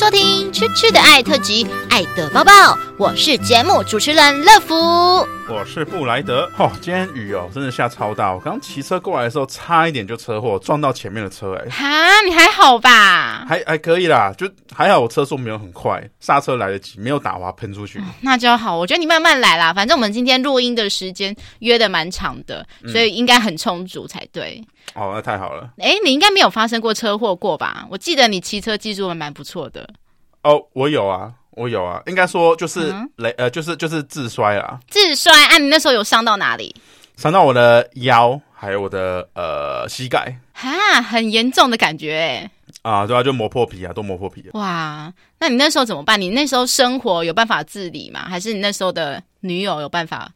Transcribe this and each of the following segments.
收听《蛐蛐的爱》特辑《爱的抱抱》，我是节目主持人乐福，我是布莱德。哦，今天雨哦，真的下超大。我刚骑车过来的时候，差一点就车祸，撞到前面的车。哎，哈，你还好吧？还还可以啦，就还好，我车速没有很快，刹车来得及，没有打滑喷出去。那就好，我觉得你慢慢来啦。反正我们今天录音的时间约的蛮长的，所以应该很充足才对。哦，那太好了。哎，你应该没有发生过车祸过吧？我记得你骑车技术还蛮不错的。哦，我有啊，我有啊，应该说就是雷、嗯、呃，就是就是自摔啊。自摔啊！你那时候有伤到哪里？伤到我的腰，还有我的呃膝盖。哈，很严重的感觉哎。啊，对啊，就磨破皮啊，都磨破皮。哇，那你那时候怎么办？你那时候生活有办法自理吗？还是你那时候的女友有办法？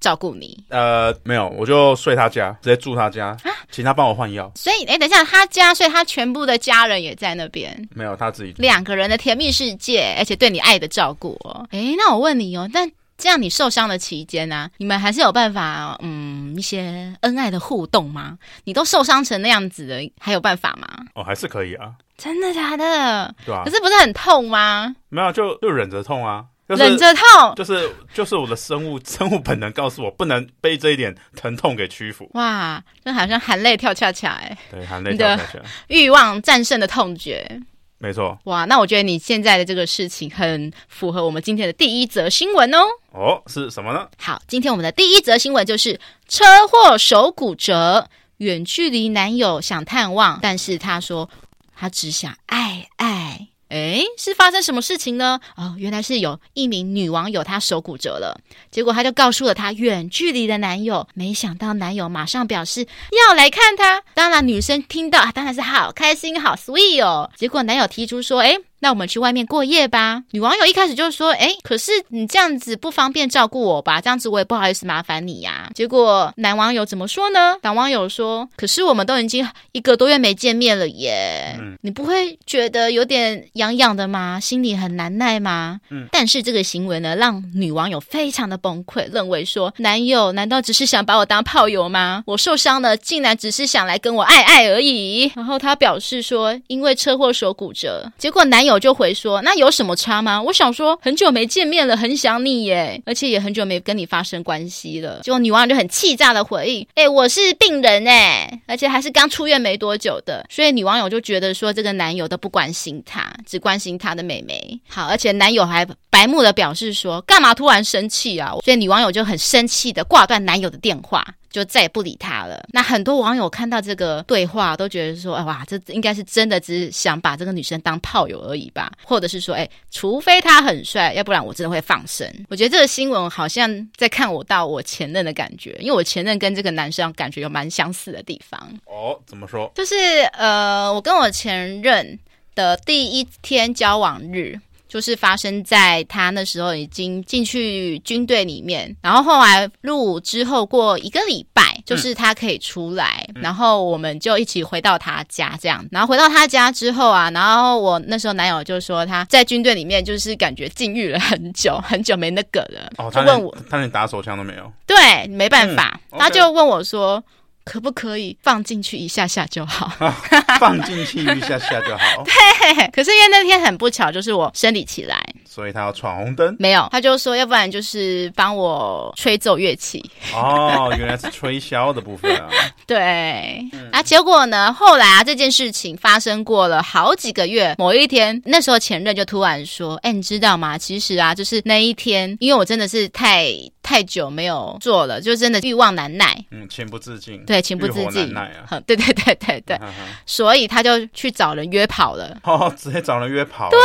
照顾你？呃，没有，我就睡他家，直接住他家，啊、请他帮我换药。所以，哎，等一下，他家，所以他全部的家人也在那边？没有，他自己两个人的甜蜜世界，而且对你爱的照顾。哦哎，那我问你哦，但这样你受伤的期间呢、啊，你们还是有办法，嗯，一些恩爱的互动吗？你都受伤成那样子的，还有办法吗？哦，还是可以啊。真的假的？对啊。可是不是很痛吗？没有，就就忍着痛啊。就是、忍着痛，就是就是我的生物 生物本能告诉我，不能被这一点疼痛给屈服。哇，就好像含泪跳恰恰哎，对，含泪跳恰恰，欲望战胜的痛觉，没错。哇，那我觉得你现在的这个事情很符合我们今天的第一则新闻哦。哦，是什么呢？好，今天我们的第一则新闻就是车祸手骨折，远距离男友想探望，但是他说他只想爱爱。哎，是发生什么事情呢？哦，原来是有一名女网友她手骨折了，结果她就告诉了她远距离的男友，没想到男友马上表示要来看她。当然，女生听到啊，当然是好开心，好 sweet 哦。结果男友提出说，哎。那我们去外面过夜吧。女网友一开始就说：“哎，可是你这样子不方便照顾我吧？这样子我也不好意思麻烦你呀。”结果男网友怎么说呢？男网友说：“可是我们都已经一个多月没见面了耶，嗯，你不会觉得有点痒痒的吗？心里很难耐吗？”嗯，但是这个行为呢，让女网友非常的崩溃，认为说：“男友难道只是想把我当炮友吗？我受伤了，竟然只是想来跟我爱爱而已。”然后他表示说：“因为车祸手骨折。”结果男友。就回说，那有什么差吗？我想说，很久没见面了，很想你耶，而且也很久没跟你发生关系了。结果女网友就很气炸的回应：“哎，我是病人哎，而且还是刚出院没多久的。”所以女网友就觉得说，这个男友都不关心她，只关心她的妹妹。好，而且男友还白目的表示说：“干嘛突然生气啊？”所以女网友就很生气的挂断男友的电话。就再也不理他了。那很多网友看到这个对话，都觉得说：“哎哇，这应该是真的，只是想把这个女生当炮友而已吧？”或者是说：“哎，除非他很帅，要不然我真的会放生。”我觉得这个新闻好像在看我到我前任的感觉，因为我前任跟这个男生感觉有蛮相似的地方。哦，怎么说？就是呃，我跟我前任的第一天交往日。就是发生在他那时候已经进去军队里面，然后后来入伍之后过一个礼拜，就是他可以出来，嗯、然后我们就一起回到他家这样。然后回到他家之后啊，然后我那时候男友就说他在军队里面就是感觉禁欲了很久，很久没那个了，哦、他问我他连，打手枪都没有，对，没办法，嗯、他就问我说。可不可以放进去一下下就好？啊、放进去一下下就好。对，可是因为那天很不巧，就是我生理期来，所以他要闯红灯。没有，他就说，要不然就是帮我吹奏乐器。哦，原来是吹箫的部分啊。对，嗯、啊，结果呢，后来啊，这件事情发生过了好几个月。某一天，那时候前任就突然说：“哎，你知道吗？其实啊，就是那一天，因为我真的是太太久没有做了，就真的欲望难耐。”嗯，情不自禁。对。情不自禁，啊、对对对对对，嗯、所以他就去找人约跑了。哦，直接找人约跑。对，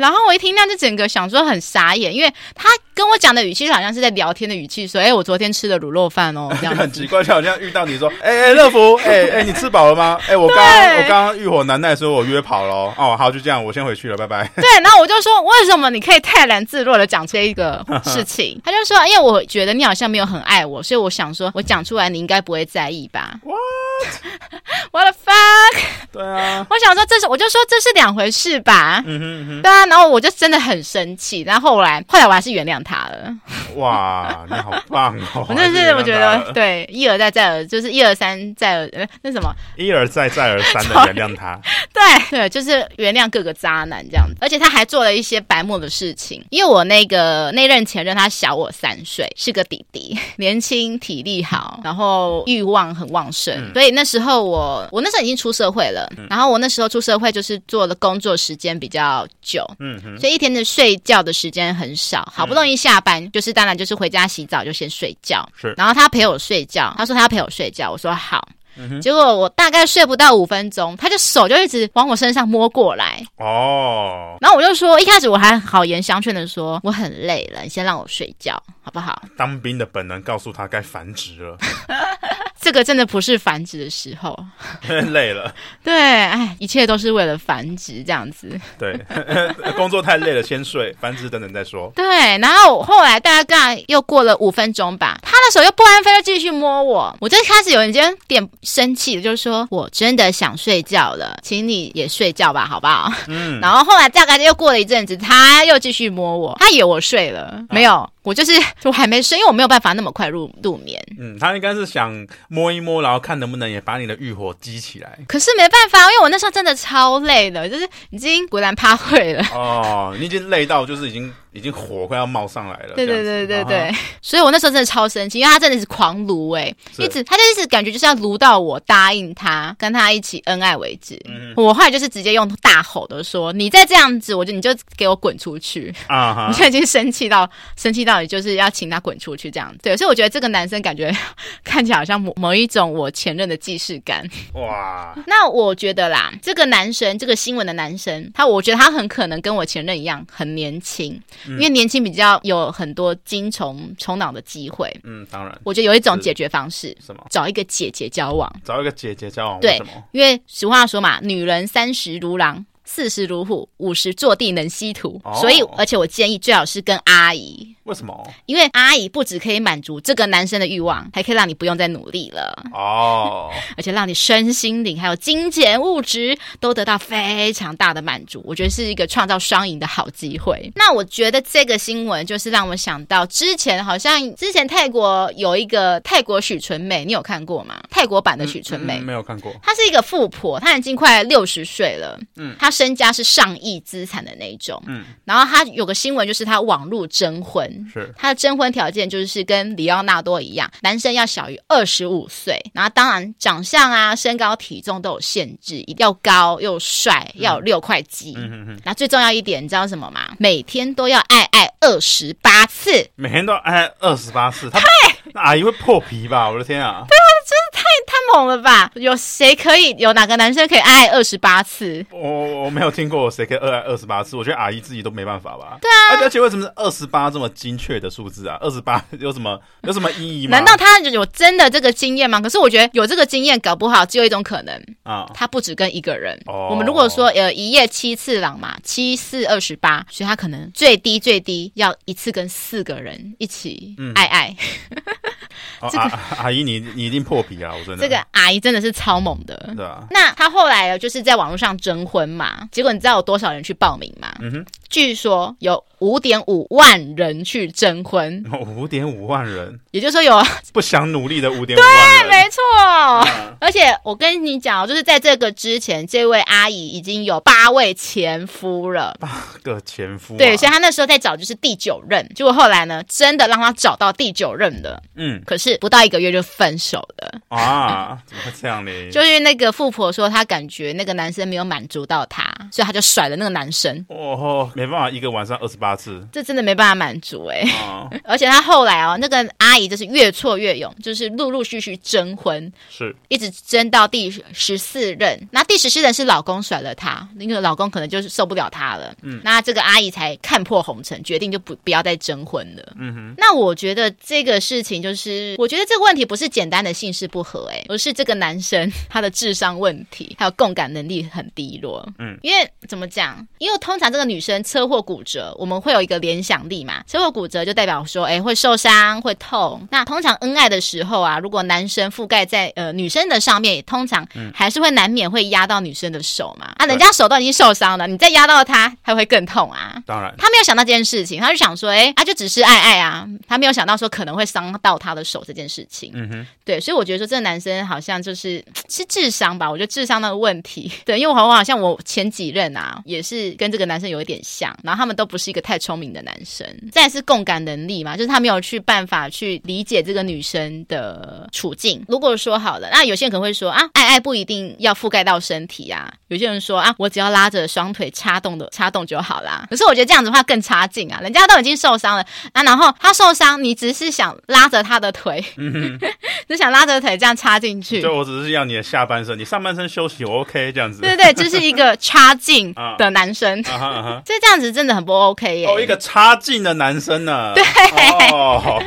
然后我一听那就整个想说很傻眼，因为他跟我讲的语气就好像是在聊天的语气，说：“哎，我昨天吃了卤肉饭哦。”这样很奇怪，就好像遇到你说：“哎哎，乐福，哎哎，你吃饱了吗？哎，我刚刚我刚刚欲火难耐，所以我约跑了。哦，好，就这样，我先回去了，拜拜。”对，然后我就说：“为什么你可以泰然自若的讲这一个事情？”他就说：“因为我觉得你好像没有很爱我，所以我想说我讲出来你应该不会在意吧。” What? What the fuck? 对啊，我想说这是，我就说这是两回事吧。嗯哼嗯哼，对啊，然后我就真的很生气，然后后来后来我还是原谅他了。哇，你好棒哦！我真的是我觉得对，一而再再而就是一而三再而呃那什么一而再再而三的 原谅他。对对，就是原谅各个渣男这样子，而且他还做了一些白目的事情。因为我那个那任前任他小我三岁，是个弟弟，年轻体力好，然后欲望很旺盛，嗯、所以那时候我我那时候已经出社会了，嗯、然后我那时候出社会就是做的工作时间比较久，嗯哼，所以一天的睡觉的时间很少，好不容易下班、嗯、就是当然就是回家洗澡就先睡觉，是，然后他陪我睡觉，他说他要陪我睡觉，我说好。嗯、结果我大概睡不到五分钟，他就手就一直往我身上摸过来。哦，然后我就说，一开始我还好言相劝的说，我很累了，你先让我睡觉好不好？当兵的本能告诉他该繁殖了。这个真的不是繁殖的时候，累了。对，哎，一切都是为了繁殖这样子。对，工作太累了，先睡，繁殖等等再说。对，然后后来大概又过了五分钟吧，他的手又不安分，又继续摸我。我就开始有一点点生气了，就是说我真的想睡觉了，请你也睡觉吧，好不好？嗯。然后后来大概又过了一阵子，他又继续摸我，他以为我睡了，啊、没有。我就是我还没睡，因为我没有办法那么快入入眠。嗯，他应该是想摸一摸，然后看能不能也把你的欲火激起来。可是没办法，因为我那时候真的超累的，就是已经果然趴会了。哦，你已经累到就是已经。已经火快要冒上来了，对对对对对，啊、所以我那时候真的超生气，因为他真的是狂撸哎，是一直他就一直感觉就是要撸到我答应他跟他一起恩爱为止。嗯、我后来就是直接用大吼的说：“你再这样子，我就你就给我滚出去！”啊哈，我现在已经生气到生气到，你就是要请他滚出去这样子。对，所以我觉得这个男生感觉 看起来好像某某一种我前任的既视感。哇，那我觉得啦，这个男生这个新闻的男生，他我觉得他很可能跟我前任一样很年轻。因为年轻比较有很多精虫虫脑的机会，嗯，当然，我觉得有一种解决方式，什么？找一个姐姐交往，找一个姐姐交往，对？因为俗话说嘛，女人三十如狼。四十如虎，五十坐地能吸土，哦、所以而且我建议最好是跟阿姨。为什么？因为阿姨不只可以满足这个男生的欲望，还可以让你不用再努力了哦，而且让你身心灵还有金钱物质都得到非常大的满足。我觉得是一个创造双赢的好机会。那我觉得这个新闻就是让我想到之前好像之前泰国有一个泰国许纯美，你有看过吗？泰国版的许纯美、嗯嗯、没有看过。她是一个富婆，她已经快六十岁了，嗯，她。身家是上亿资产的那一种，嗯，然后他有个新闻，就是他网路征婚，是。他的征婚条件就是跟里奥纳多一样，男生要小于二十五岁，然后当然长相啊、身高、体重都有限制，一定要高又帅，要有六块肌，嗯嗯嗯，那最重要一点，你知道什么吗？每天都要爱爱二十八次，每天都要爱爱二十八次，他阿姨会破皮吧？我的天啊！太太猛了吧？有谁可以？有哪个男生可以爱爱二十八次？我我。没有听过谁可以二爱二十八次，我觉得阿姨自己都没办法吧。对啊，而且为什么是二十八这么精确的数字啊？二十八有什么有什么意义吗？难道他有真的这个经验吗？可是我觉得有这个经验，搞不好只有一种可能啊，他不止跟一个人。哦，我们如果说呃一夜七次郎嘛，七四二十八，所以他可能最低最低要一次跟四个人一起爱爱。这个阿姨，你你一定破皮啊！我真的，这个阿姨真的是超猛的。对啊，那她后来就是在网络上征婚嘛。结果你知道有多少人去报名吗？嗯哼，据说有五点五万人去征婚。五点五万人，也就是说有不想努力的五点五万人。对，没错。嗯、而且我跟你讲，就是在这个之前，这位阿姨已经有八位前夫了。八个前夫、啊。对，所以她那时候在找就是第九任。结果后来呢，真的让她找到第九任的。嗯，可是不到一个月就分手了。啊？怎么会这样呢？就是那个富婆说，她感觉那个男生没有满足到她。所以她就甩了那个男生。哦，没办法，一个晚上二十八次，这真的没办法满足哎。哦、而且他后来哦，那个阿姨就是越挫越勇，就是陆陆续续征婚，是一直征到第十四任。那第十四任是老公甩了她，那个老公可能就是受不了她了。嗯，那这个阿姨才看破红尘，决定就不不要再征婚了。嗯哼。那我觉得这个事情就是，我觉得这个问题不是简单的姓氏不合哎，而是这个男生他的智商问题，还有共感能力很低落。嗯，因为。怎么讲？因为通常这个女生车祸骨折，我们会有一个联想力嘛？车祸骨折就代表说，哎，会受伤，会痛。那通常恩爱的时候啊，如果男生覆盖在呃女生的上面，通常还是会难免会压到女生的手嘛。啊，人家手都已经受伤了，你再压到他，他会更痛啊。当然，他没有想到这件事情，他就想说，哎，他就只是爱爱啊，他没有想到说可能会伤到他的手这件事情。嗯哼，对，所以我觉得说这个男生好像就是是智商吧，我觉得智商那个问题。对，因为我好像我前几任啊，也是跟这个男生有一点像，然后他们都不是一个太聪明的男生。再来是共感能力嘛，就是他没有去办法去理解这个女生的处境。如果说好了，那有些人可能会说啊，爱爱不一定要覆盖到身体啊。有些人说啊，我只要拉着双腿插动的插动就好啦。可是我觉得这样子的话更差劲啊，人家都已经受伤了啊，然后他受伤，你只是想拉着他的腿，嗯、只想拉着腿这样插进去。就我只是要你的下半身，你上半身休息我 OK 这样子。对对对，这、就是一个 差劲的男生，所以、啊啊啊、这样子真的很不 OK 耶。哦，一个差劲的男生呢？对。哦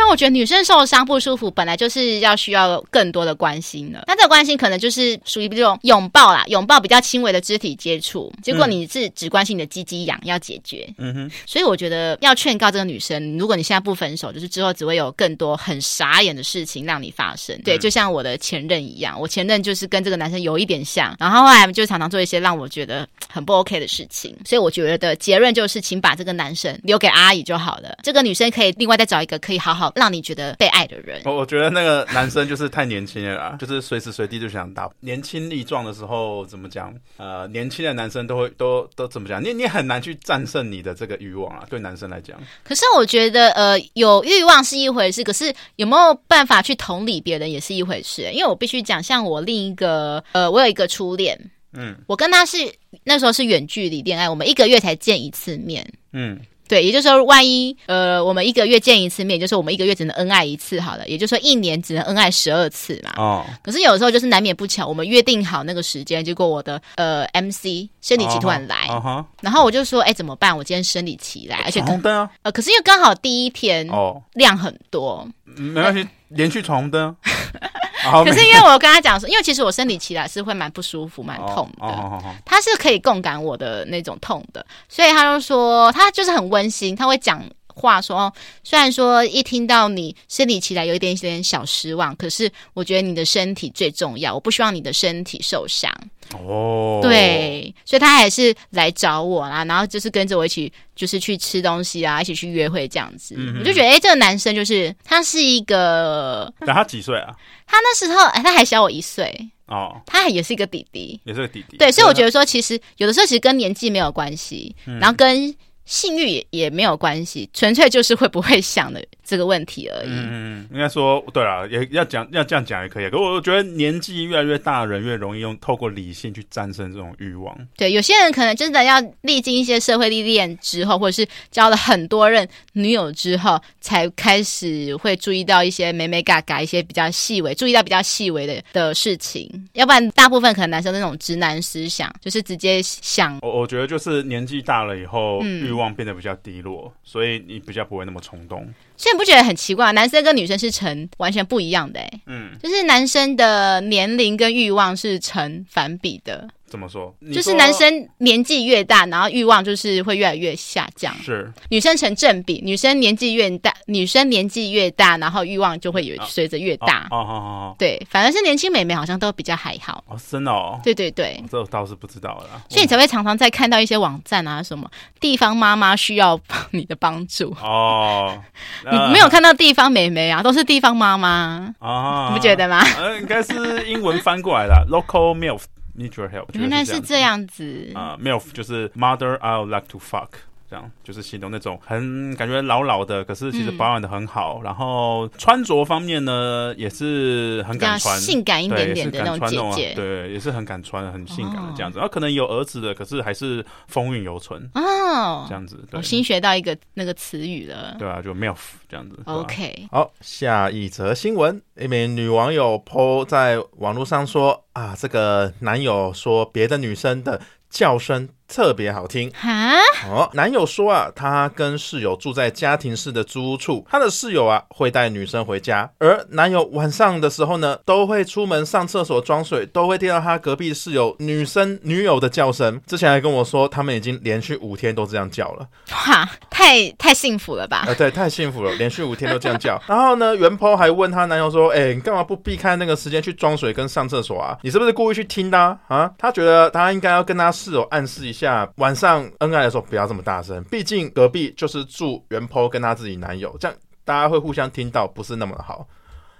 但我觉得女生受伤不舒服，本来就是要需要更多的关心的。那这个关心可能就是属于这种拥抱啦，拥抱比较轻微的肢体接触。结果你是只关心你的鸡鸡痒要解决。嗯哼。所以我觉得要劝告这个女生，如果你现在不分手，就是之后只会有更多很傻眼的事情让你发生。对，就像我的前任一样，我前任就是跟这个男生有一点像，然后后来就常常做一些让我觉得很不 OK 的事情。所以我觉得结论就是，请把这个男生留给阿姨就好了。这个女生可以另外再找一个可以好好。让你觉得被爱的人，我我觉得那个男生就是太年轻了啦，就是随时随地就想打。年轻力壮的时候怎么讲？呃，年轻的男生都会都都怎么讲？你你很难去战胜你的这个欲望啊，对男生来讲。可是我觉得，呃，有欲望是一回事，可是有没有办法去同理别人也是一回事。因为我必须讲，像我另一个，呃，我有一个初恋，嗯，我跟他是那时候是远距离恋爱，我们一个月才见一次面，嗯。对，也就是说，万一呃，我们一个月见一次面，就是我们一个月只能恩爱一次好了。也就是说，一年只能恩爱十二次嘛。哦。可是有时候就是难免不巧，我们约定好那个时间，结果我的呃 MC 生理期突然来，哦哦、然后我就说，哎，怎么办？我今天生理期来，而且红灯啊。呃，可是因为刚好第一天哦量很多，没关系，连续闯红灯。可是因为我跟他讲说，因为其实我生理期来是会蛮不舒服、蛮痛的，他是可以共感我的那种痛的，所以他就说他就是很温馨，他会讲话说，虽然说一听到你生理期来有一点点小失望，可是我觉得你的身体最重要，我不希望你的身体受伤。哦，对，所以他还是来找我啦，然后就是跟着我一起，就是去吃东西啊，一起去约会这样子。嗯、我就觉得，哎、欸，这个男生就是他是一个，那他几岁啊？他那时候，哎、欸，他还小我一岁哦，他也是一个弟弟，也是个弟弟。对，所以我觉得说，其实有的时候其实跟年纪没有关系，嗯、然后跟。性欲也也没有关系，纯粹就是会不会想的这个问题而已。嗯，应该说对了，也要讲要这样讲也可以。可我觉得年纪越来越大的人越容易用透过理性去战胜这种欲望。对，有些人可能真的要历经一些社会历练之后，或者是交了很多任女友之后，才开始会注意到一些美美嘎嘎一些比较细微，注意到比较细微的的事情。要不然，大部分可能男生那种直男思想，就是直接想。我我觉得就是年纪大了以后，欲望、嗯。变得比较低落，所以你比较不会那么冲动。所以你不觉得很奇怪？男生跟女生是成完全不一样的，欸，嗯，就是男生的年龄跟欲望是成反比的。怎么说？就是男生年纪越大，然后欲望就是会越来越下降。是女生成正比，女生年纪越大，女生年纪越大，然后欲望就会有随着越大。哦哦哦，对，反而是年轻美眉好像都比较还好。哦，真的哦。对对对，这倒是不知道了。所以你才会常常在看到一些网站啊，什么地方妈妈需要你的帮助哦。你没有看到地方美眉啊，都是地方妈妈啊，你不觉得吗？呃应该是英文翻过来的，local milf。Need your help，原来是这样子啊。Uh, MILF 就是 Mother I Like to Fuck， 这样就是形容那种很感觉老老的，可是其实保养的很好。嗯、然后穿着方面呢，也是很敢穿，性感一点点的那种姐姐，对，也是很敢穿，很性感的这样子。然后、哦啊、可能有儿子的，可是还是风韵犹存哦，这样子。对，我新学到一个那个词语了，对啊，就 MILF 这样子。OK，好，下一则新闻，一名女网友 po 在网络上说。啊，这个男友说别的女生的叫声特别好听。哈，哦，男友说啊，他跟室友住在家庭式的租屋处，他的室友啊会带女生回家，而男友晚上的时候呢，都会出门上厕所装水，都会听到他隔壁室友女生女友的叫声。之前还跟我说，他们已经连续五天都这样叫了。哇，太太幸福了吧？呃，对，太幸福了，连续五天都这样叫。然后呢，原 po 还问他男友说：“哎、欸，你干嘛不避开那个时间去装水跟上厕所啊？你是不是故意去听的啊？”啊他觉得他应该要跟他室友暗示一下，下晚上恩爱的时候不要这么大声，毕竟隔壁就是住原坡跟她自己男友，这样大家会互相听到，不是那么好。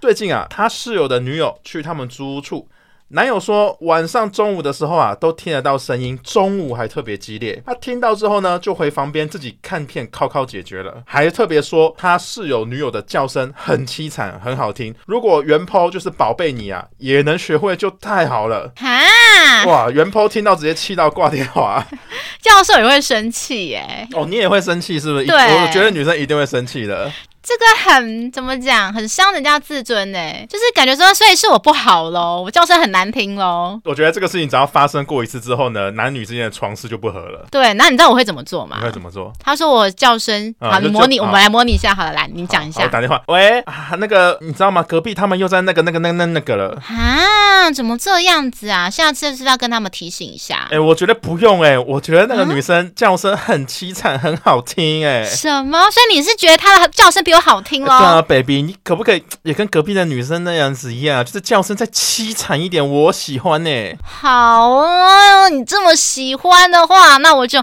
最近啊，他室友的女友去他们租屋处。男友说，晚上中午的时候啊，都听得到声音，中午还特别激烈。他听到之后呢，就回房边自己看片，靠靠解决了。还特别说，他室友女友的叫声很凄惨，很好听。如果原 po 就是宝贝你啊，也能学会就太好了。哈，哇，原 po 听到直接气到挂电话。教授也会生气耶？哦，你也会生气是不是？对，我觉得女生一定会生气的。这个很怎么讲，很伤人家自尊呢？就是感觉说，所以是我不好喽，我叫声很难听喽。我觉得这个事情只要发生过一次之后呢，男女之间的床事就不合了。对，那你知道我会怎么做吗？你会怎么做？他说我叫声，好，你模拟，我们来模拟一下，好了，来，你讲一下。我打电话，喂，啊，那个你知道吗？隔壁他们又在那个那个那那那个了。啊，怎么这样子啊？下次是不是要跟他们提醒一下？哎，我觉得不用哎，我觉得那个女生叫声很凄惨，很好听哎。什么？所以你是觉得她的叫声比我好听喽？啊，baby，你可不可以也跟隔壁的女生那样子一样，就是叫声再凄惨一点？我喜欢呢、欸。好啊，你这么喜欢的话，那我就。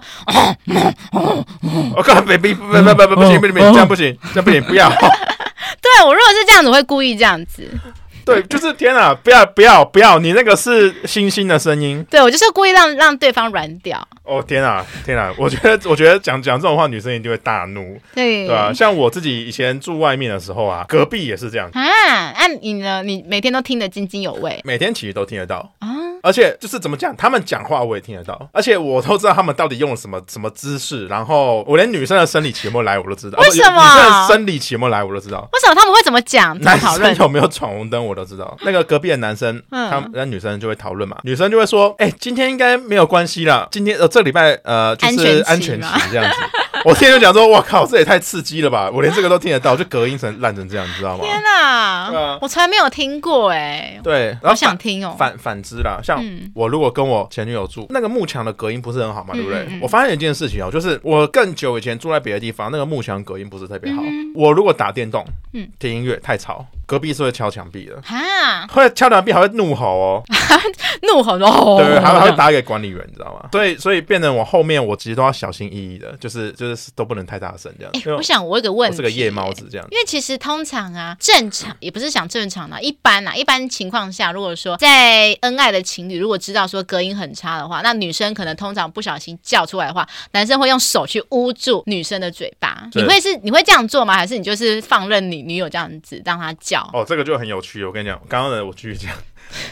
我靠，baby，不不不不不行不行，这样不行，这样不行，不要。对，我如果是这样子，我会故意这样子。对，就是天啊！不要不要不要！你那个是星星的声音。对，我就是故意让让对方软掉。哦天啊天啊！我觉得我觉得讲讲这种话，女生一定会大怒。对对啊？像我自己以前住外面的时候啊，隔壁也是这样啊。那你呢？你每天都听得津津有味？每天其实都听得到啊。而且就是怎么讲，他们讲话我也听得到，而且我都知道他们到底用了什么什么姿势，然后我连女生的生理期有没有来我都知道。为什么？女生的生理期有没有来我都知道。为什么他们会怎么讲？男生有没有闯红灯我都知道。那个隔壁的男生，嗯、他们那女生就会讨论嘛，女生就会说：“哎、欸，今天应该没有关系啦，今天呃这礼拜呃就是安全期这样子。” 我听就讲说：“我靠，这也太刺激了吧！我连这个都听得到，就隔音成烂成这样，你知道吗？”天哪、啊！啊、我从来没有听过哎、欸。对，我想听哦。反反之啦，像我如果跟我前女友住，那个幕墙的隔音不是很好嘛，对不对？嗯嗯嗯，我发现一件事情哦，就是我更久以前住在别的地方，那个幕墙隔音不是特别好。嗯、我如果打电动，嗯，听音乐太吵。隔壁是会敲墙壁的，哈，会敲墙壁还会怒吼哦，怒吼哦，对，还会打给管理员，你知道吗？所以，所以变成我后面我其实都要小心翼翼的，就是就是都不能太大声这样。哎，我想我有个问题，是个夜猫子这样。因为其实通常啊，正常也不是想正常的，一般啊，一般情况下，如果说在恩爱的情侣，如果知道说隔音很差的话，那女生可能通常不小心叫出来的话，男生会用手去捂住女生的嘴巴。你会是你会这样做吗？还是你就是放任你女友这样子让她叫？哦，这个就很有趣。我跟你讲，刚刚的我继续讲。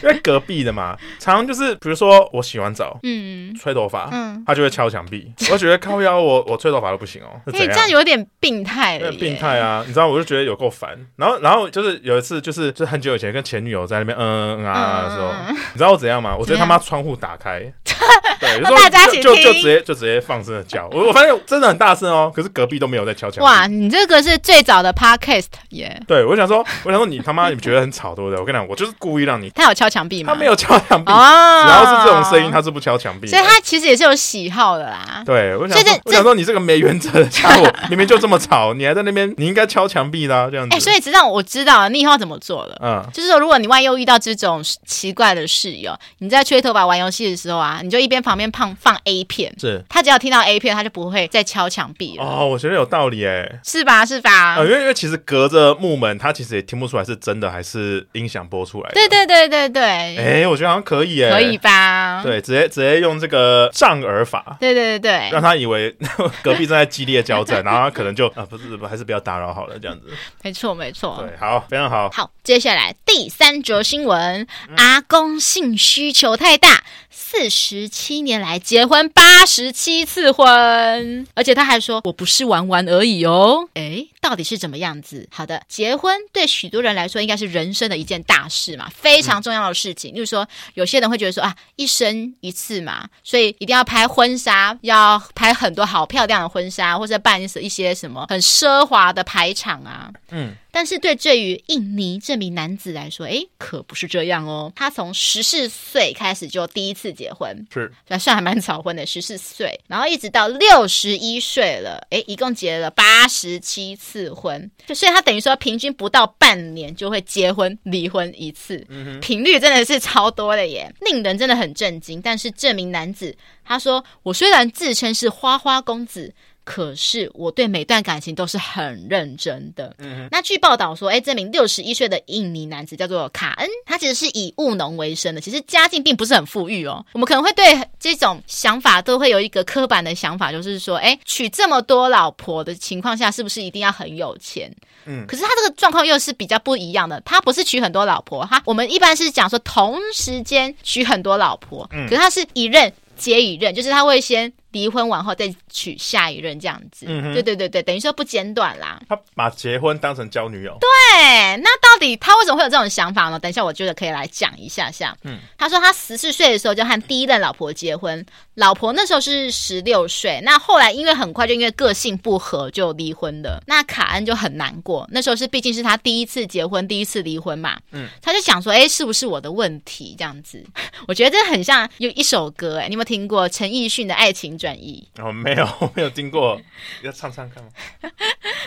因为隔壁的嘛，常常就是比如说我洗完澡，嗯，吹头发，嗯，他就会敲墙壁。我觉得靠腰，我我吹头发都不行哦，所以这样有点病态了，病态啊！你知道，我就觉得有够烦。然后，然后就是有一次，就是就很久以前跟前女友在那边嗯嗯啊的时候，你知道我怎样吗？我直接他妈窗户打开，对，就说就就就直接就直接放声的叫。我我发现真的很大声哦，可是隔壁都没有在敲墙。哇，你这个是最早的 podcast 耶！对，我想说，我想说你他妈你觉得很吵对不对？我跟你讲，我就是故意让你。他有敲墙壁吗？他没有敲墙壁，只要是这种声音，他是不敲墙壁。所以他其实也是有喜好的啦。对，我想说，我想说，你这个没原则的家伙，明明就这么吵，你还在那边，你应该敲墙壁啦，这样子。哎，所以直到我知道，你以后要怎么做了？嗯，就是说，如果你万一又遇到这种奇怪的室友，你在吹头发玩游戏的时候啊，你就一边旁边放放 A 片，是他只要听到 A 片，他就不会再敲墙壁了。哦，我觉得有道理哎，是吧？是吧？因为因为其实隔着木门，他其实也听不出来是真的还是音响播出来的。对对对对对。哎，我觉得好像可以哎，可以吧？对，直接直接用这个障耳法，对对对对，让他以为 隔壁正在激烈交战，然后他可能就啊，不是，还是不要打扰好了，这样子。没错没错，对，好，非常好。好，接下来第三则新闻，嗯、阿公性需求太大，四十七年来结婚八十七次婚，而且他还说我不是玩玩而已哦，哎。到底是怎么样子？好的，结婚对许多人来说应该是人生的一件大事嘛，非常重要的事情。嗯、例如说，有些人会觉得说啊，一生一次嘛，所以一定要拍婚纱，要拍很多好漂亮的婚纱，或者办一些什么很奢华的排场啊。嗯。但是对这于印尼这名男子来说，诶，可不是这样哦。他从十四岁开始就第一次结婚，是，算还蛮早婚的，十四岁，然后一直到六十一岁了，诶，一共结了八十七次婚，就所以他等于说平均不到半年就会结婚离婚一次，嗯，频率真的是超多的耶，令人真的很震惊。但是这名男子他说：“我虽然自称是花花公子。”可是我对每段感情都是很认真的。嗯，那据报道说，哎，这名六十一岁的印尼男子叫做卡恩，他其实是以务农为生的，其实家境并不是很富裕哦。我们可能会对这种想法都会有一个刻板的想法，就是说，哎，娶这么多老婆的情况下，是不是一定要很有钱？嗯，可是他这个状况又是比较不一样的，他不是娶很多老婆，哈，我们一般是讲说同时间娶很多老婆，嗯，可是他是一任接一任，就是他会先。离婚完后再娶下一任这样子，嗯、对对对对，等于说不间断啦。他把结婚当成交女友，对。那到底他为什么会有这种想法呢？等一下我觉得可以来讲一下下。嗯，他说他十四岁的时候就和第一任老婆结婚，老婆那时候是十六岁。那后来因为很快就因为个性不合就离婚了。那卡恩就很难过，那时候是毕竟是他第一次结婚，第一次离婚嘛。嗯，他就想说，哎，是不是我的问题这样子？我觉得这很像有一首歌，哎，你有没有听过陈奕迅的爱情转移？哦，没有，没有听过，要唱唱看吗？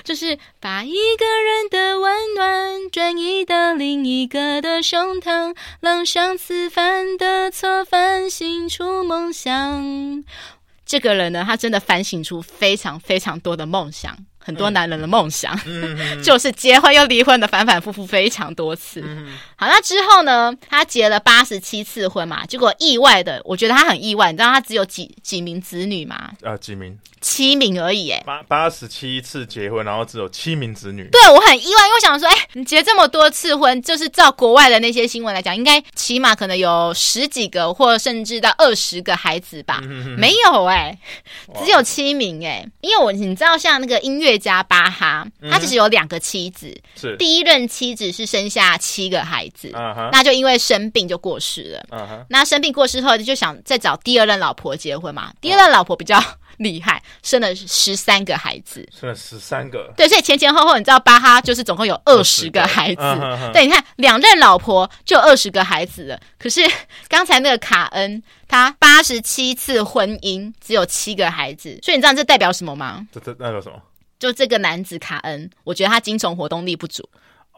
就是把一个人的温暖转移到另一个的胸膛，让上次犯的错反省出梦想。这个人呢，他真的反省出非常非常多的梦想。很多男人的梦想，就是结婚又离婚的反反复复非常多次。嗯、好，那之后呢？他结了八十七次婚嘛，结果意外的，我觉得他很意外。你知道他只有几几名子女吗？啊，几名？七名而已。哎，八八十七次结婚，然后只有七名子女。对，我很意外，因为我想说，哎，你结这么多次婚，就是照国外的那些新闻来讲，应该起码可能有十几个，或甚至到二十个孩子吧？嗯、哼哼没有哎，只有七名哎。因为我你知道，像那个音乐。家巴哈，他其实有两个妻子，是第一任妻子是生下七个孩子，那就因为生病就过世了。那生病过世后，就想再找第二任老婆结婚嘛。第二任老婆比较厉害，生了十三个孩子，生了十三个。对，所以前前后后，你知道巴哈就是总共有二十个孩子。对，你看两任老婆就二十个孩子了。可是刚才那个卡恩，他八十七次婚姻只有七个孩子，所以你知道这代表什么吗？这这代表什么？就这个男子卡恩，我觉得他精虫活动力不足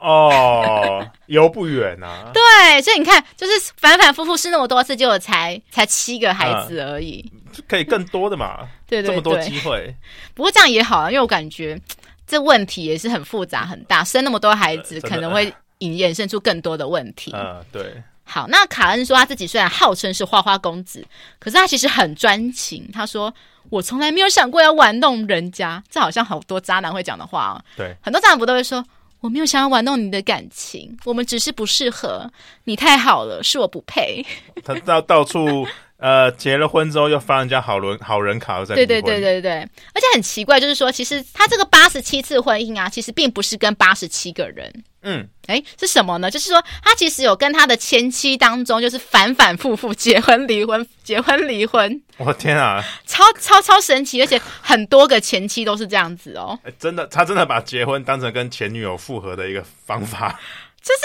哦，游不远啊。对，所以你看，就是反反复复试那么多次，结果才才七个孩子而已，嗯、可以更多的嘛？对，对对，这么多机会。不过这样也好啊，因为我感觉这问题也是很复杂很大，生那么多孩子可能会引衍生出更多的问题。嗯，对。好，那卡恩说他自己虽然号称是花花公子，可是他其实很专情。他说。我从来没有想过要玩弄人家，这好像好多渣男会讲的话啊。对，很多渣男不都会说，我没有想要玩弄你的感情，我们只是不适合。你太好了，是我不配。他到到处呃结了婚之后又发人家好人 好人卡，在对对对对对，而且很奇怪，就是说其实他这个八十七次婚姻啊，其实并不是跟八十七个人。嗯，哎，是什么呢？就是说，他其实有跟他的前妻当中，就是反反复复结婚离婚，结婚离婚。我天啊，超超超神奇，而且很多个前妻都是这样子哦。真的，他真的把结婚当成跟前女友复合的一个方法。就是，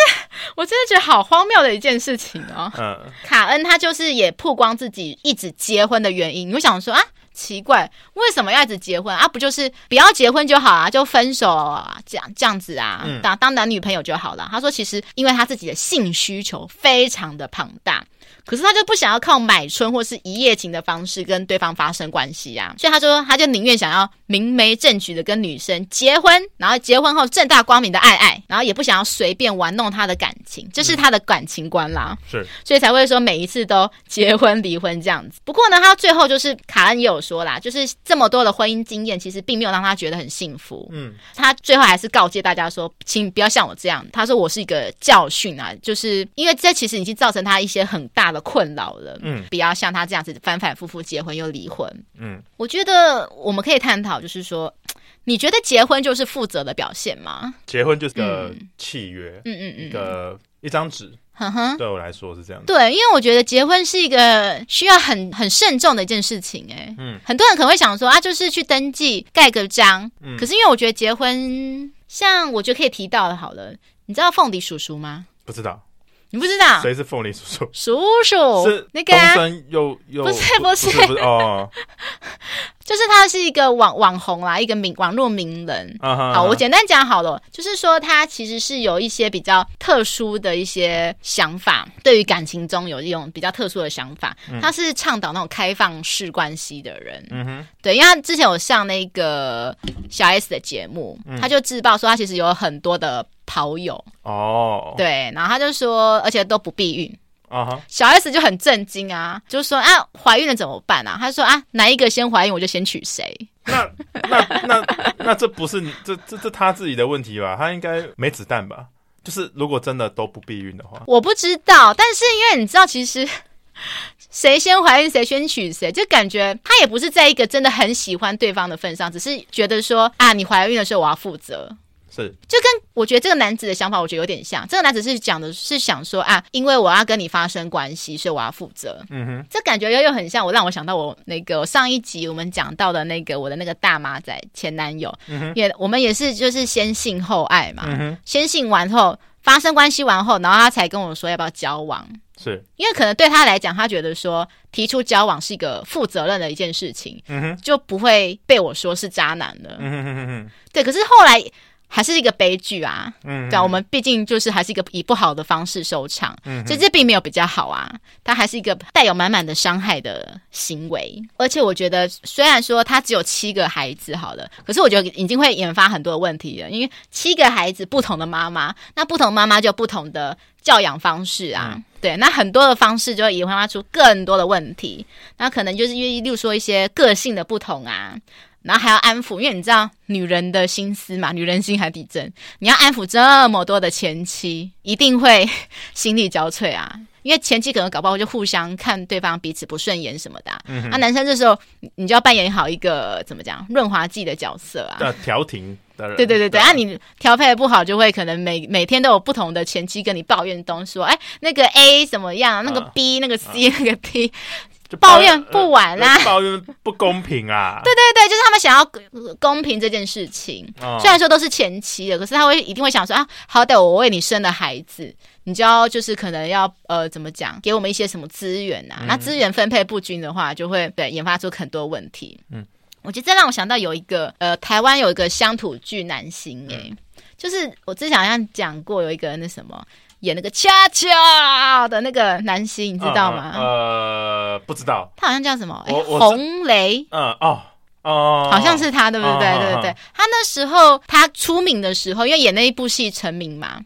我真的觉得好荒谬的一件事情哦。嗯，卡恩他就是也曝光自己一直结婚的原因。你会想说啊？奇怪，为什么要一直结婚啊？不就是不要结婚就好啊？就分手啊，这样这样子啊，当、嗯、当男女朋友就好了。他说，其实因为他自己的性需求非常的庞大。可是他就不想要靠买春或是一夜情的方式跟对方发生关系啊，所以他说他就宁愿想要明媒正娶的跟女生结婚，然后结婚后正大光明的爱爱，然后也不想要随便玩弄他的感情，这是他的感情观啦。是、嗯，所以才会说每一次都结婚离婚这样子。不过呢，他最后就是卡恩也有说啦，就是这么多的婚姻经验，其实并没有让他觉得很幸福。嗯，他最后还是告诫大家说，请不要像我这样。他说我是一个教训啊，就是因为这其实已经造成他一些很大的。困扰了，嗯，不要像他这样子反反复复结婚又离婚，嗯，我觉得我们可以探讨，就是说，你觉得结婚就是负责的表现吗？结婚就是个契约，嗯嗯嗯，一个一张纸。哼哼，对我来说是这样。对，因为我觉得结婚是一个需要很很慎重的一件事情。哎，嗯，很多人可能会想说啊，就是去登记盖个章。嗯，可是因为我觉得结婚，像我觉得可以提到的，好了，你知道凤梨叔叔吗？不知道。你不知道？谁是凤梨叔叔？叔叔是那个啊，又又不是不是，不是，不是哦，就是他是一个网网红啦，一个名网络名人。好，我简单讲好了，就是说他其实是有一些比较特殊的一些想法，对于感情中有一种比较特殊的想法。嗯、他是倡导那种开放式关系的人。嗯哼，对，因为他之前有上那个小 S 的节目，嗯、他就自曝说他其实有很多的。跑友哦，对，然后他就说，而且都不避孕啊哈，小 S 就很震惊啊，就说啊，怀孕了怎么办啊？他说啊，哪一个先怀孕，我就先娶谁。那那那那这不是你这这这他自己的问题吧？他应该没子弹吧？就是如果真的都不避孕的话，我不知道，但是因为你知道，其实 谁先怀孕谁先娶谁，就感觉他也不是在一个真的很喜欢对方的份上，只是觉得说啊，你怀孕的时候我要负责。是，就跟我觉得这个男子的想法，我觉得有点像。这个男子是讲的是想说啊，因为我要跟你发生关系，所以我要负责。嗯哼，这感觉又又很像我，让我想到我那个上一集我们讲到的那个我的那个大马仔前男友，嗯哼，也我们也是就是先性后爱嘛，嗯哼，先性完后发生关系完后，然后他才跟我说要不要交往。是，因为可能对他来讲，他觉得说提出交往是一个负责任的一件事情，嗯哼，就不会被我说是渣男了。嗯哼哼，对，可是后来。还是一个悲剧啊！嗯，对啊，我们毕竟就是还是一个以不好的方式收场，嗯，所以这并没有比较好啊，它还是一个带有满满的伤害的行为。而且我觉得，虽然说他只有七个孩子，好了，可是我觉得已经会引发很多的问题了，因为七个孩子不同的妈妈，那不同妈妈就不同的教养方式啊，嗯、对，那很多的方式就会引发出更多的问题，那可能就是因为，例如说一些个性的不同啊。然后还要安抚，因为你知道女人的心思嘛，女人心海底针，你要安抚这么多的前妻，一定会心力交瘁啊。因为前期可能搞不好就互相看对方彼此不顺眼什么的，啊，那、嗯啊、男生这时候你就要扮演好一个怎么讲润滑剂的角色啊，调停的人，对对对对，那、啊、你调配的不好，就会可能每每天都有不同的前妻跟你抱怨东说，哎，那个 A 怎么样，那个 B、啊、那个 C、啊、那个 D。就抱，抱怨不完啦，抱怨不公平啊！对对对，就是他们想要公平这件事情。哦、虽然说都是前妻的，可是他会一定会想说啊，好歹我为你生了孩子，你就要就是可能要呃怎么讲，给我们一些什么资源啊？嗯、那资源分配不均的话，就会对研发出很多问题。嗯，我觉得这让我想到有一个呃，台湾有一个乡土剧男星诶、欸，嗯、就是我之前好像讲过有一个那什么。演那个恰恰的那个男星，你知道吗？呃，呃，不知道。他好像叫什么？我我洪雷。嗯哦哦，好像是他，对不对？对对对。他那时候他出名的时候，因为演那一部戏成名嘛。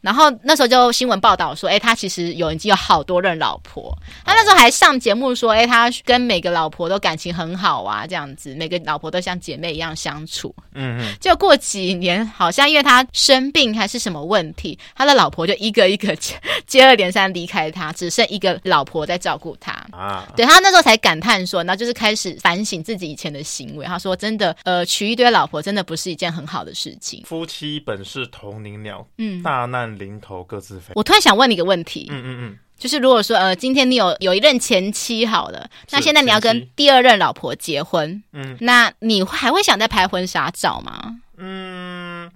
然后那时候就新闻报道说，哎，他其实有已经有好多任老婆。他那时候还上节目说，哎，他跟每个老婆都感情很好啊，这样子，每个老婆都像姐妹一样相处。嗯嗯。就过几年，好像因为他生病还是什么问题，他的老婆就一个一个接接二连三离开他，只剩一个老婆在照顾他。啊。对，他那时候才感叹说，那就是开始反省自己以前的行为。他说，真的，呃，娶一堆老婆真的不是一件很好的事情。夫妻本是同林鸟，嗯，大难。临头各自飞。我突然想问你一个问题，嗯嗯嗯，就是如果说呃，今天你有有一任前妻好了，那现在你要跟第二任老婆结婚，嗯，那你还会想再拍婚纱照吗？嗯，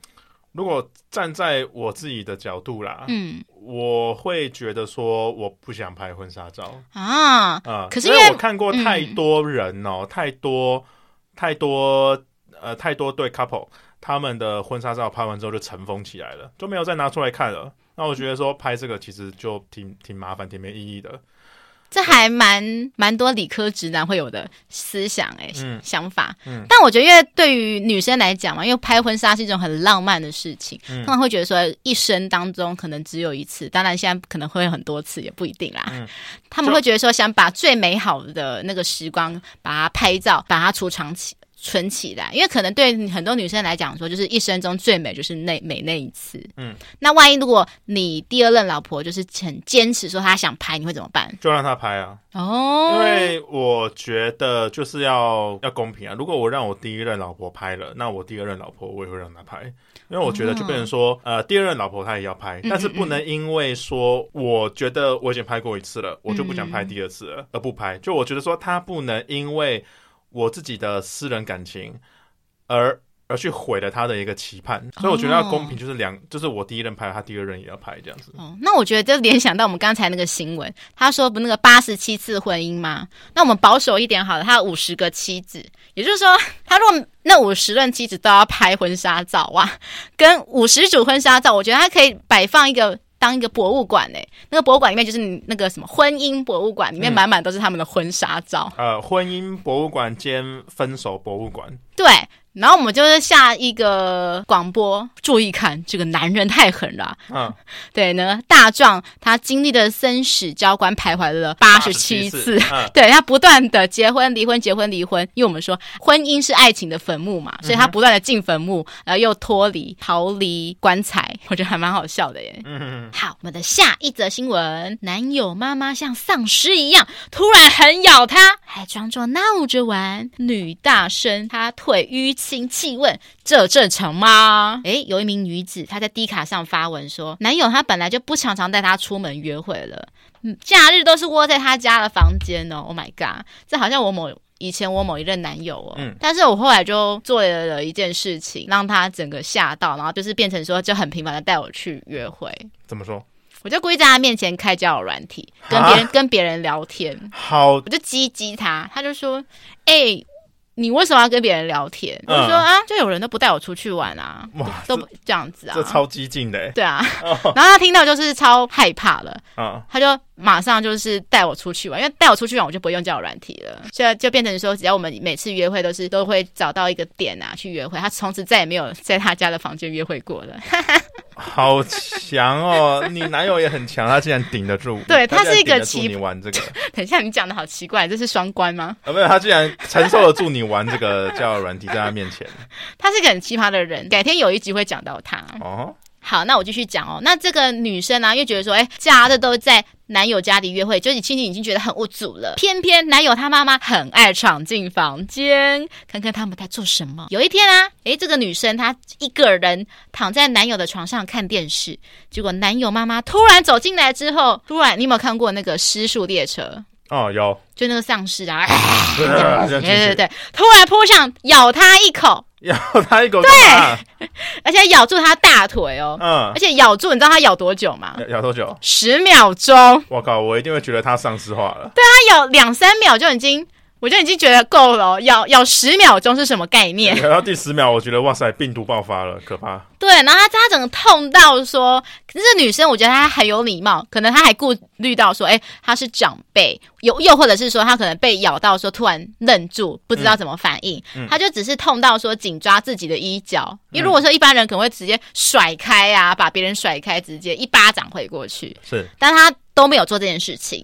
如果站在我自己的角度啦，嗯，我会觉得说我不想拍婚纱照啊啊，嗯、可是因为，因为我看过太多人哦，嗯、太多太多呃太多对 couple。他们的婚纱照拍完之后就尘封起来了，就没有再拿出来看了。那我觉得说拍这个其实就挺挺麻烦、挺没意义的。这还蛮蛮多理科直男会有的思想哎、欸，嗯、想法。嗯，但我觉得因为对于女生来讲嘛，因为拍婚纱是一种很浪漫的事情，他们、嗯、会觉得说一生当中可能只有一次，当然现在可能会有很多次，也不一定啦。嗯，他们会觉得说想把最美好的那个时光把它拍照，把它储藏起。存起来，因为可能对很多女生来讲说，就是一生中最美就是那美那一次。嗯，那万一如果你第二任老婆就是很坚持说她想拍，你会怎么办？就让她拍啊。哦，因为我觉得就是要要公平啊。如果我让我第一任老婆拍了，那我第二任老婆我也会让她拍，因为我觉得就变成说，哦、呃，第二任老婆她也要拍，但是不能因为说我觉得我已经拍过一次了，嗯、我就不想拍第二次了，而不拍。就我觉得说，她不能因为我自己的私人感情，而而去毁了他的一个期盼，所以我觉得要公平，就是两，就是我第一任拍，他第二任也要拍这样子。哦，那我觉得就联想到我们刚才那个新闻，他说不那个八十七次婚姻吗？那我们保守一点好了，他有五十个妻子，也就是说，他如果那五十任妻子都要拍婚纱照哇，跟五十组婚纱照，我觉得他可以摆放一个。当一个博物馆呢，那个博物馆里面就是你那个什么婚姻博物馆，里面满满都是他们的婚纱照。嗯、呃，婚姻博物馆兼分手博物馆。对。然后我们就是下一个广播，注意看，这个男人太狠了。嗯，对呢，大壮他经历的生死交关，徘徊了八十七次。嗯、对他不断的结婚、离婚、结婚、离婚，因为我们说婚姻是爱情的坟墓嘛，所以他不断的进坟墓，然后又脱离、逃离棺材，我觉得还蛮好笑的耶。嗯，好，我们的下一则新闻：男友妈妈像丧尸一样，突然狠咬他，还装作闹着玩。女大生她腿淤。亲戚问：“这正常吗？”诶，有一名女子她在 D 卡上发文说，男友他本来就不常常带她出门约会了，嗯，假日都是窝在她家的房间哦。Oh my god，这好像我某以前我某一任男友哦。嗯，但是我后来就做了一件事情，让他整个吓到，然后就是变成说就很频繁的带我去约会。怎么说？我就故意在他面前开交友软体，跟别人跟别人聊天。好，我就激激他，他就说：“诶。”你为什么要跟别人聊天？我说啊，就有人都不带我出去玩啊，哇，都这样子啊，这超激进的，对啊。然后他听到就是超害怕了，他就马上就是带我出去玩，因为带我出去玩我就不用交友软体了，现在就变成说，只要我们每次约会都是都会找到一个点啊去约会，他从此再也没有在他家的房间约会过了。好强哦！你男友也很强，他竟然顶得住。对，他是一个奇。你玩这个，等一下你讲的好奇怪，这是双关吗？啊，没有，他竟然承受得住你玩这个叫软体在他面前。他是一个很奇葩的人，改天有一集会讲到他。哦。好，那我继续讲哦。那这个女生呢、啊，又觉得说，哎，假的都在男友家里约会，就是亲戚已经觉得很无阻了。偏偏男友他妈妈很爱闯进房间，看看他们在做什么。有一天啊，哎，这个女生她一个人躺在男友的床上看电视，结果男友妈妈突然走进来之后，突然，你有没有看过那个失速列车？哦，有，就那个丧尸啊，对对对对，突然扑上咬他一口。咬他一口，对，而且咬住他大腿哦，嗯，而且咬住，你知道他咬多久吗？咬，咬多久？十秒钟。我靠，我一定会觉得他丧尸化了。对，他咬两三秒就已经。我就已经觉得够了，哦，咬咬十秒钟是什么概念？咬到第十秒，我觉得哇塞，病毒爆发了，可怕。对，然后他他整个痛到说，可是女生我觉得她很有礼貌，可能她还顾虑到说，哎，她是长辈，又又或者是说她可能被咬到说突然愣住，不知道怎么反应，嗯、她就只是痛到说紧抓自己的衣角，嗯、因为如果说一般人可能会直接甩开啊，把别人甩开，直接一巴掌挥过去，是，但她都没有做这件事情。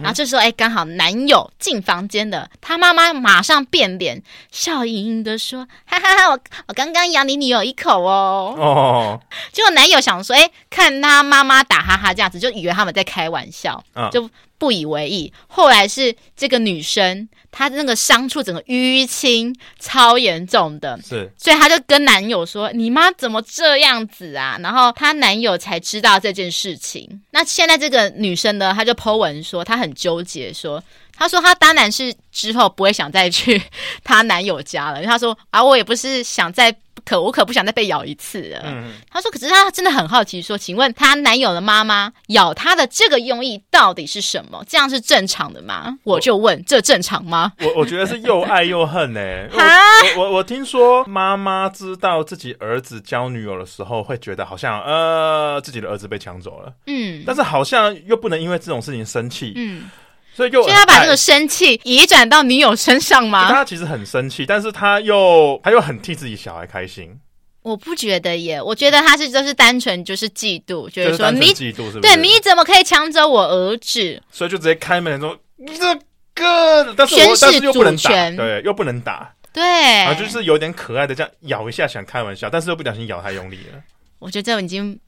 然后这时候，哎，刚好男友进房间的，他妈妈马上变脸，笑盈盈的说：“哈哈哈，我我刚刚咬你女友一口哦。”哦，结果男友想说，哎，看他妈妈打哈哈这样子，就以为他们在开玩笑，就。不以为意，后来是这个女生，她那个伤处整个淤青超严重的，是，所以她就跟男友说：“你妈怎么这样子啊？”然后她男友才知道这件事情。那现在这个女生呢，她就 po 文说，她很纠结，说，她说她当然是之后不会想再去 她男友家了，因为她说啊，我也不是想再。可我可不想再被咬一次了。嗯，她说，可是她真的很好奇，说，请问她男友的妈妈咬她的这个用意到底是什么？这样是正常的吗？我就问，这正常吗？我我觉得是又爱又恨呢、欸。我我我听说妈妈知道自己儿子交女友的时候，会觉得好像呃自己的儿子被抢走了。嗯，但是好像又不能因为这种事情生气。嗯。所以就，所以他把这个生气移转到女友身上吗？他其实很生气，但是他又他又很替自己小孩开心。我不觉得耶，我觉得他是就是单纯就是嫉妒，就是说你嫉妒是？对，你怎么可以抢走我儿子？所以就直接开门说这个，但是我但是又不能打，对，又不能打。对，啊，就是有点可爱的这样咬一下，想开玩笑，但是又不小心咬太用力了。我觉得这已经，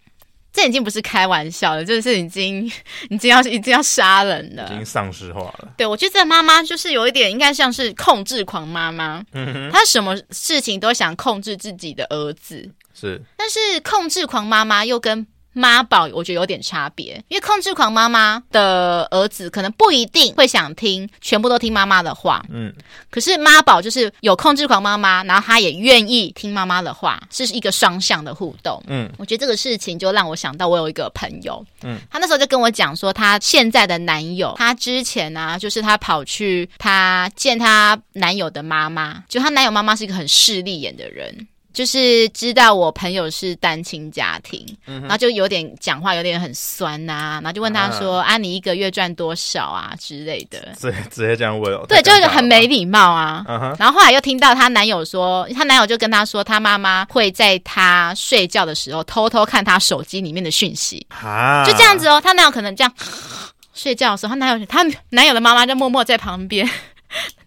这已经不是开玩笑了，就是已经，已经要，已经要杀人了，已经丧尸化了。对，我觉得这妈妈就是有一点，应该像是控制狂妈妈，她什么事情都想控制自己的儿子，是，但是控制狂妈妈又跟。妈宝，我觉得有点差别，因为控制狂妈妈的儿子可能不一定会想听，全部都听妈妈的话。嗯，可是妈宝就是有控制狂妈妈，然后他也愿意听妈妈的话，是一个双向的互动。嗯，我觉得这个事情就让我想到，我有一个朋友，嗯，他那时候就跟我讲说，他现在的男友，他之前呢、啊，就是他跑去他见他男友的妈妈，就他男友妈妈是一个很势利眼的人。就是知道我朋友是单亲家庭，嗯、然后就有点讲话有点很酸呐、啊，然后就问他说：“啊，啊，你一个月赚多少啊之类的？”直接直接这样问哦，对，就是很没礼貌啊。嗯、然后后来又听到她男友说，她男友就跟她说，她妈妈会在她睡觉的时候偷偷看她手机里面的讯息，啊、就这样子哦。她男友可能这样睡觉的时候，她男友她男友的妈妈就默默在旁边。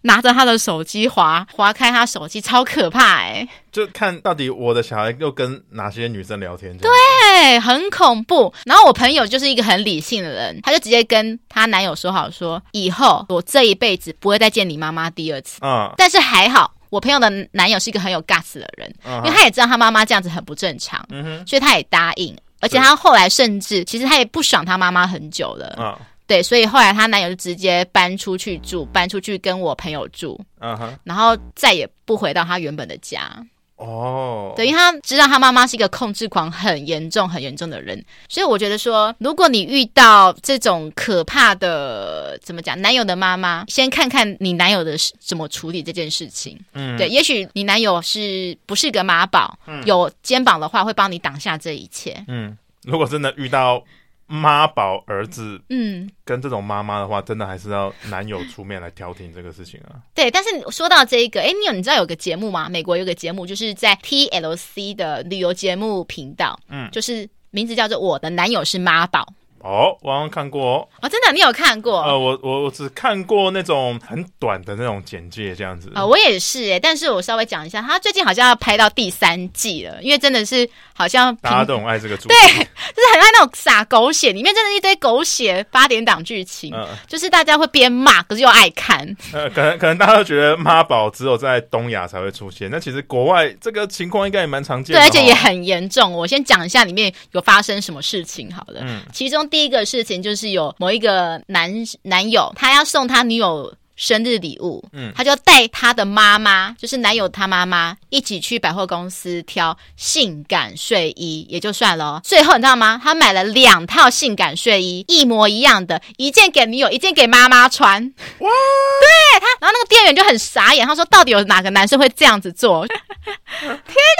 拿着他的手机划划开他手机，超可怕哎、欸！就看到底我的小孩又跟哪些女生聊天？对，很恐怖。然后我朋友就是一个很理性的人，他就直接跟他男友说好说，以后我这一辈子不会再见你妈妈第二次。嗯，但是还好，我朋友的男友是一个很有 guts 的人，因为他也知道他妈妈这样子很不正常，所以他也答应。而且他后来甚至其实他也不爽他妈妈很久了。嗯。对，所以后来她男友就直接搬出去住，搬出去跟我朋友住，嗯哼、uh，huh. 然后再也不回到他原本的家。哦，oh. 对，因为他知道他妈妈是一个控制狂很严重、很严重的人，所以我觉得说，如果你遇到这种可怕的，怎么讲，男友的妈妈，先看看你男友的怎么处理这件事情。嗯，对，也许你男友是不是个妈宝，嗯、有肩膀的话，会帮你挡下这一切。嗯，如果真的遇到。妈宝儿子，嗯，跟这种妈妈的话，真的还是要男友出面来调停这个事情啊。对，但是说到这一个，哎，你有你知道有个节目吗？美国有个节目，就是在 TLC 的旅游节目频道，嗯，就是名字叫做《我的男友是妈宝》。哦，我好像看过哦，哦，真的，你有看过？呃，我我我只看过那种很短的那种简介，这样子。啊、呃，我也是诶，但是我稍微讲一下，他最近好像要拍到第三季了，因为真的是好像大家都很爱这个主题，对，就是很爱那种撒狗血，里面真的一堆狗血八点档剧情，嗯、就是大家会边骂，可是又爱看。呃，可能可能大家都觉得妈宝只有在东亚才会出现，那其实国外这个情况应该也蛮常见的，对，而且也很严重。我先讲一下里面有发生什么事情好了，嗯，其中。第一个事情就是有某一个男男友，他要送他女友生日礼物，嗯，他就带他的妈妈，就是男友他妈妈一起去百货公司挑性感睡衣，也就算了。最后你知道吗？他买了两套性感睡衣，一模一样的，一件给女友，一件给妈妈穿。哇！对他，然后那个店员就很傻眼，他说：“到底有哪个男生会这样子做？” 天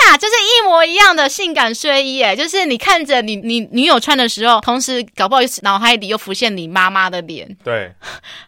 哪，就是一模一样的性感睡衣，哎，就是你看着你你女友穿的时候，同时搞不好脑海里又浮现你妈妈的脸。对，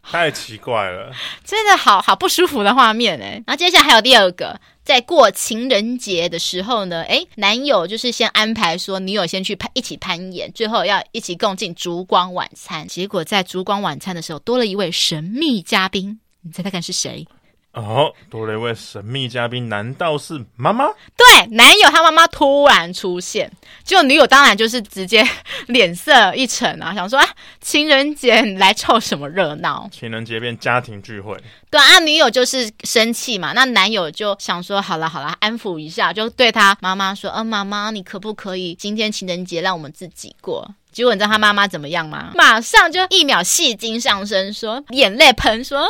太奇怪了，真的好好不舒服的画面哎。然后接下来还有第二个，在过情人节的时候呢，哎，男友就是先安排说女友先去攀一起攀岩，最后要一起共进烛光晚餐。结果在烛光晚餐的时候，多了一位神秘嘉宾，你猜猜看是谁？哦，多了一位神秘嘉宾，难道是妈妈？对，男友他妈妈突然出现，结果女友当然就是直接脸色一沉啊，想说啊，情人节你来凑什么热闹？情人节变家庭聚会。对啊，女友就是生气嘛，那男友就想说，好了好了，安抚一下，就对他妈妈说，嗯，妈妈，你可不可以今天情人节让我们自己过？结果你知道他妈妈怎么样吗？马上就一秒戏精上身，说眼泪喷，说啊，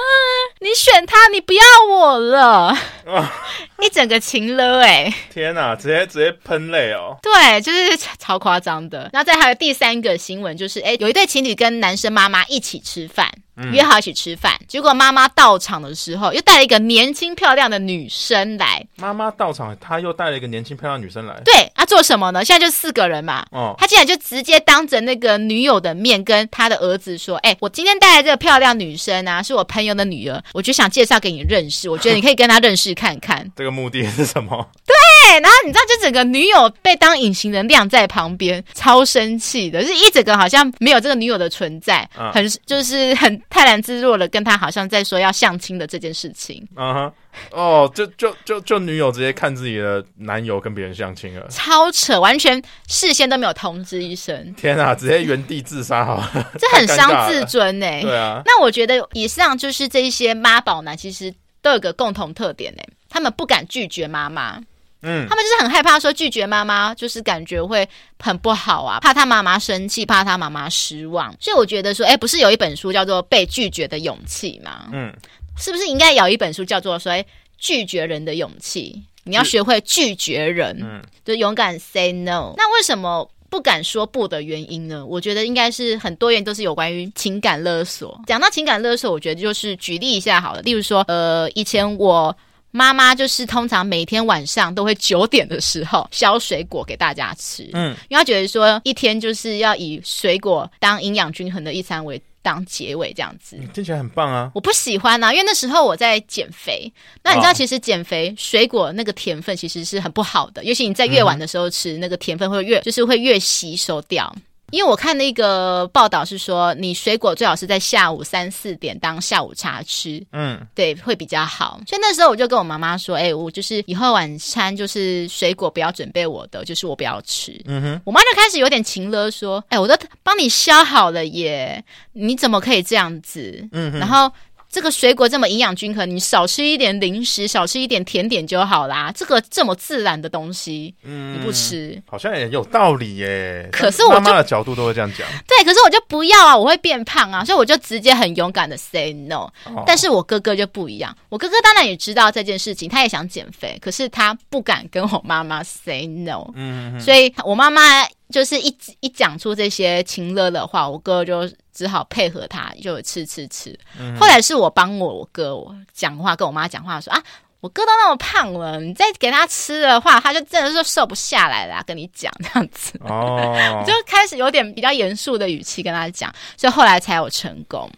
你选他，你不要我了，啊、一整个情了哎、欸！天哪，直接直接喷泪哦！对，就是超夸张的。然后再还有第三个新闻，就是哎，有一对情侣跟男生妈妈一起吃饭。约好一起吃饭，结果妈妈到场的时候，又带了一个年轻漂亮的女生来。妈妈到场，她又带了一个年轻漂亮女生来。对，她做什么呢？现在就四个人嘛。哦，她竟然就直接当着那个女友的面，跟她的儿子说：“哎，我今天带来这个漂亮女生啊，是我朋友的女儿，我就想介绍给你认识，我觉得你可以跟她认识看看。”这个目的是什么？对，然后你知道，就整个女友被当隐形人晾在旁边，超生气的，就是一整个好像没有这个女友的存在，嗯、很就是很泰然自若的跟他好像在说要相亲的这件事情。嗯哼，哦，就就就就女友直接看自己的男友跟别人相亲了，超扯，完全事先都没有通知一声。天啊，直接原地自杀好，这很伤自尊哎。对啊，那我觉得以上就是这一些妈宝男，其实都有个共同特点哎，他们不敢拒绝妈妈。嗯，他们就是很害怕说拒绝妈妈，就是感觉会很不好啊，怕他妈妈生气，怕他妈妈失望。所以我觉得说，哎，不是有一本书叫做《被拒绝的勇气》吗？嗯，是不是应该有一本书叫做说，哎，拒绝人的勇气？你要学会拒绝人，嗯，就勇敢 say no。那为什么不敢说不的原因呢？我觉得应该是很多人都是有关于情感勒索。讲到情感勒索，我觉得就是举例一下好了，例如说，呃，以前我。妈妈就是通常每天晚上都会九点的时候削水果给大家吃，嗯，因为她觉得说一天就是要以水果当营养均衡的一餐为当结尾这样子，听起来很棒啊！我不喜欢啊，因为那时候我在减肥，那你知道其实减肥水果那个甜分其实是很不好的，尤其你在越晚的时候吃，那个甜分会越就是会越吸收掉。因为我看那个报道是说，你水果最好是在下午三四点当下午茶吃，嗯，对，会比较好。所以那时候我就跟我妈妈说，哎、欸，我就是以后晚餐就是水果不要准备我的，就是我不要吃。嗯哼，我妈就开始有点情勒，说，哎、欸，我都帮你削好了耶，你怎么可以这样子？嗯哼，然后。这个水果这么营养均衡，你少吃一点零食，少吃一点甜点就好啦。这个这么自然的东西，嗯，你不吃，好像也有道理耶。可是我妈妈的角度都会这样讲。对，可是我就不要啊，我会变胖啊，所以我就直接很勇敢的 say no。哦。但是我哥哥就不一样，我哥哥当然也知道这件事情，他也想减肥，可是他不敢跟我妈妈 say no。嗯哼。所以我妈妈。就是一一讲出这些情乐的话，我哥就只好配合他，就吃吃吃。嗯、后来是我帮我我哥我讲话，跟我妈讲话说啊，我哥都那么胖了，你再给他吃的话，他就真的是瘦不下来了。跟你讲这样子，哦，我 就开始有点比较严肃的语气跟他讲，所以后来才有成功。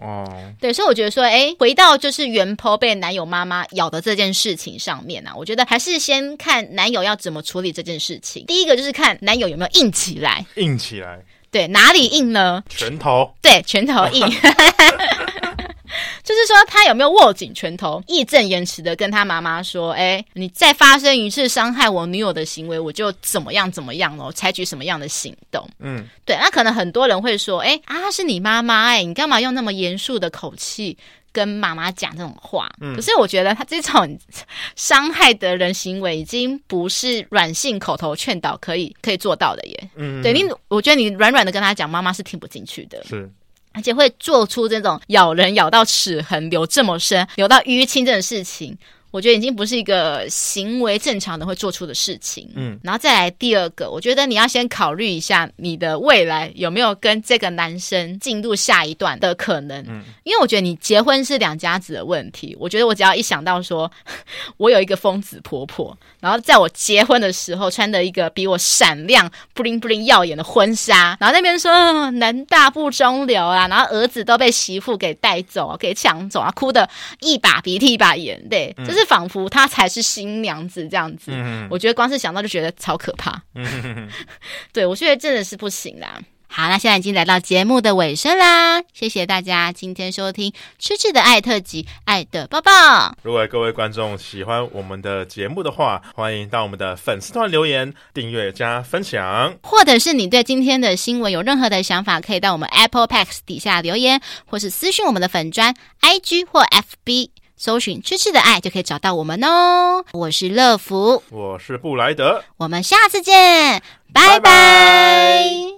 哦，对，所以我觉得说，哎，回到就是原被男友妈妈咬的这件事情上面啊，我觉得还是先看男友要怎么处理这件事情。第一个就是看男友有没有硬起来，硬起来，对，哪里硬呢？拳头，对，拳头硬。就是说，他有没有握紧拳头，义正言辞的跟他妈妈说：“哎，你再发生一次伤害我女友的行为，我就怎么样怎么样哦，采取什么样的行动？”嗯，对。那可能很多人会说：“哎啊，是你妈妈哎，你干嘛用那么严肃的口气跟妈妈讲这种话？”嗯，可是我觉得他这种伤害的人行为，已经不是软性口头劝导可以可以做到的耶。嗯，对你，我觉得你软软的跟他讲，妈妈是听不进去的。是。而且会做出这种咬人咬到齿痕留这么深、留到淤青这种事情。我觉得已经不是一个行为正常的会做出的事情。嗯，然后再来第二个，我觉得你要先考虑一下你的未来有没有跟这个男生进入下一段的可能。嗯，因为我觉得你结婚是两家子的问题。我觉得我只要一想到说，我有一个疯子婆婆，然后在我结婚的时候穿的一个比我闪亮、布灵布灵耀眼的婚纱，然后那边说男大不中留啊，然后儿子都被媳妇给带走、给抢走啊，哭的一把鼻涕一把眼泪，就是。仿佛她才是新娘子这样子，嗯、我觉得光是想到就觉得超可怕。嗯、哼 对，我觉得真的是不行啦。好，那现在已经来到节目的尾声啦，谢谢大家今天收听《吃吃的爱特辑》，爱的抱抱。如果各位观众喜欢我们的节目的话，欢迎到我们的粉丝团留言、订阅加分享，或者是你对今天的新闻有任何的想法，可以到我们 Apple Podcast 底下留言，或是私讯我们的粉砖 IG 或 FB。搜寻“吃吃的爱”就可以找到我们哦。我是乐福，我是布莱德，我们下次见，拜拜。拜拜。